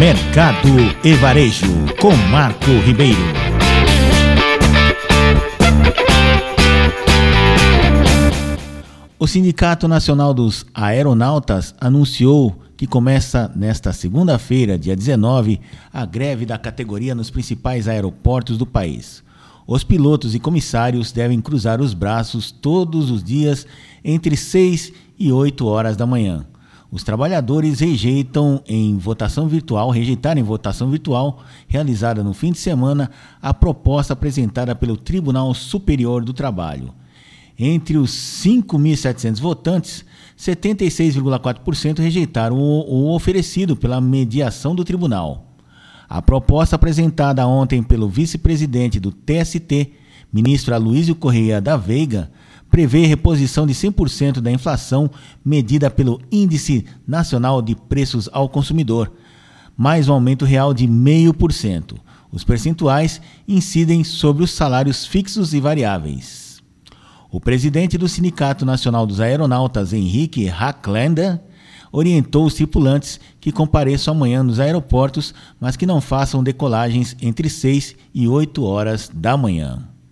Mercado e Varejo, com Marco Ribeiro. O Sindicato Nacional dos Aeronautas anunciou que começa nesta segunda-feira, dia 19, a greve da categoria nos principais aeroportos do país. Os pilotos e comissários devem cruzar os braços todos os dias entre 6 e 8 horas da manhã. Os trabalhadores rejeitam em votação virtual, rejeitaram em votação virtual realizada no fim de semana a proposta apresentada pelo Tribunal Superior do Trabalho. Entre os 5.700 votantes, 76,4% rejeitaram o, oferecido pela mediação do tribunal. A proposta apresentada ontem pelo vice-presidente do TST, ministro Aloysio Correia da Veiga, prevê reposição de 100% da inflação medida pelo Índice Nacional de Preços ao Consumidor, mais um aumento real de 0,5%. Os percentuais incidem sobre os salários fixos e variáveis. O presidente do Sindicato Nacional dos Aeronautas, Henrique Hacklander, orientou os tripulantes que compareçam amanhã nos aeroportos, mas que não façam decolagens entre 6 e 8 horas da manhã.